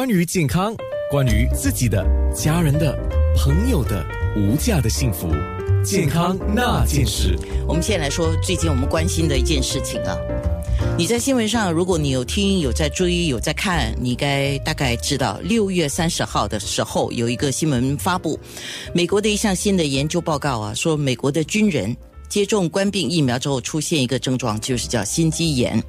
关于健康，关于自己的、家人的、朋友的无价的幸福，健康那件事。我们现在来说最近我们关心的一件事情啊。你在新闻上，如果你有听、有在追、有在看，你该大概知道，六月三十号的时候有一个新闻发布，美国的一项新的研究报告啊，说美国的军人接种冠病疫苗之后出现一个症状，就是叫心肌炎，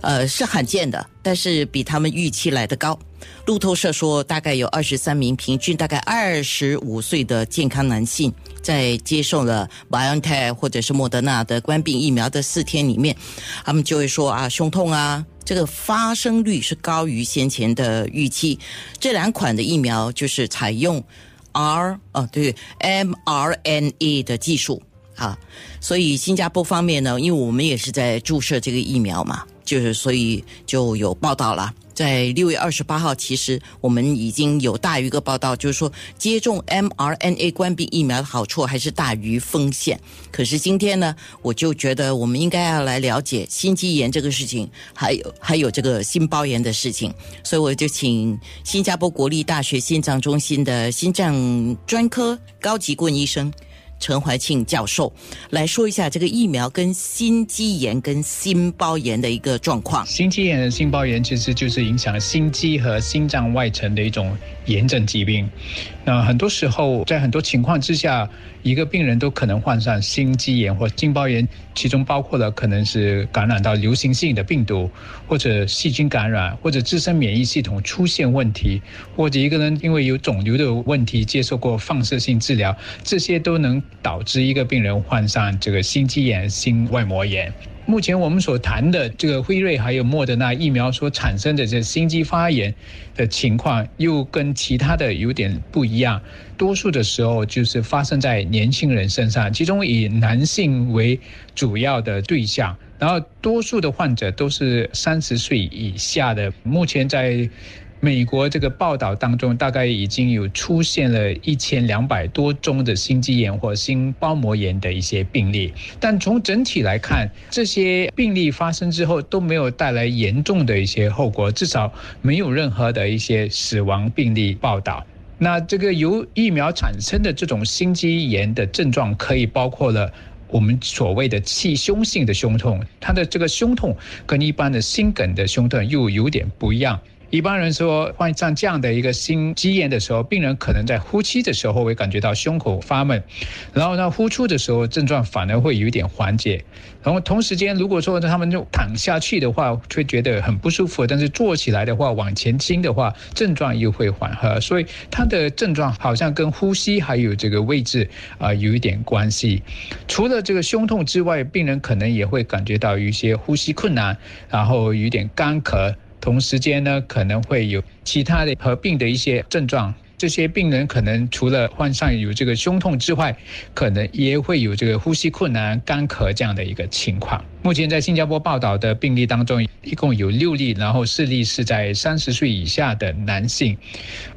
呃，是罕见的，但是比他们预期来的高。路透社说，大概有二十三名平均大概二十五岁的健康男性，在接受了 BioNTech 或者是莫德纳的冠病疫苗的四天里面，他们就会说啊，胸痛啊，这个发生率是高于先前的预期。这两款的疫苗就是采用 R 哦对 mRNA 的技术啊，所以新加坡方面呢，因为我们也是在注射这个疫苗嘛，就是所以就有报道了。在六月二十八号，其实我们已经有大于一个报道，就是说接种 mRNA 冠病疫苗的好处还是大于风险。可是今天呢，我就觉得我们应该要来了解心肌炎这个事情，还有还有这个心包炎的事情。所以我就请新加坡国立大学心脏中心的心脏专科高级顾问医生。陈怀庆教授来说一下这个疫苗跟心肌炎跟心包炎的一个状况。心肌炎、心包炎其实就是影响心肌和心脏外层的一种炎症疾病。那很多时候，在很多情况之下，一个病人都可能患上心肌炎或心包炎，其中包括了可能是感染到流行性的病毒，或者细菌感染，或者自身免疫系统出现问题，或者一个人因为有肿瘤的问题接受过放射性治疗，这些都能导致一个病人患上这个心肌炎、心外膜炎。目前我们所谈的这个辉瑞还有莫德纳疫苗所产生的这心肌发炎的情况，又跟其他的有点不一样。多数的时候就是发生在年轻人身上，其中以男性为主要的对象，然后多数的患者都是三十岁以下的。目前在美国这个报道当中，大概已经有出现了一千两百多宗的心肌炎或心包膜炎的一些病例，但从整体来看，这些病例发生之后都没有带来严重的一些后果，至少没有任何的一些死亡病例报道。那这个由疫苗产生的这种心肌炎的症状，可以包括了我们所谓的气胸性的胸痛，它的这个胸痛跟一般的心梗的胸痛又有点不一样。一般人说患上这样的一个心肌炎的时候，病人可能在呼吸的时候会感觉到胸口发闷，然后呢呼出的时候症状反而会有一点缓解。然后同时间，如果说他们就躺下去的话，会觉得很不舒服；但是坐起来的话，往前倾的话，症状又会缓和。所以他的症状好像跟呼吸还有这个位置啊有一点关系。除了这个胸痛之外，病人可能也会感觉到有一些呼吸困难，然后有点干咳。同时间呢，可能会有其他的合并的一些症状。这些病人可能除了患上有这个胸痛之外，可能也会有这个呼吸困难、干咳这样的一个情况。目前在新加坡报道的病例当中，一共有六例，然后四例是在三十岁以下的男性。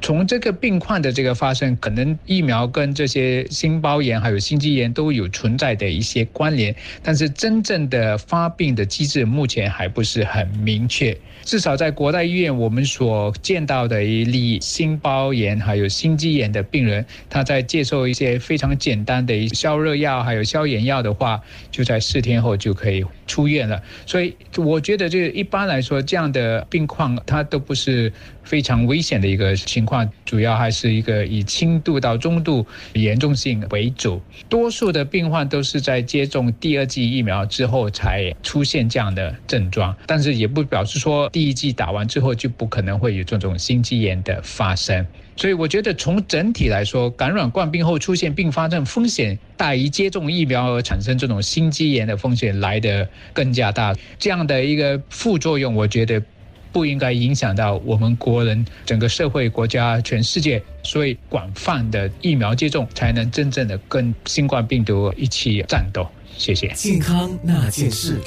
从这个病况的这个发生，可能疫苗跟这些心包炎还有心肌炎都有存在的一些关联，但是真正的发病的机制目前还不是很明确。至少在国大医院，我们所见到的一例心包炎还有心肌炎的病人，他在接受一些非常简单的消热药还有消炎药的话，就在四天后就可以。出院了，所以我觉得这一般来说，这样的病况它都不是非常危险的一个情况，主要还是一个以轻度到中度严重性为主。多数的病患都是在接种第二剂疫苗之后才出现这样的症状，但是也不表示说第一剂打完之后就不可能会有这种心肌炎的发生。所以我觉得从整体来说，感染冠病后出现并发症风险大于接种疫苗而产生这种心肌炎的风险来的更加大。这样的一个副作用，我觉得不应该影响到我们国人、整个社会、国家、全世界。所以广泛的疫苗接种才能真正的跟新冠病毒一起战斗。谢谢。健康那件事。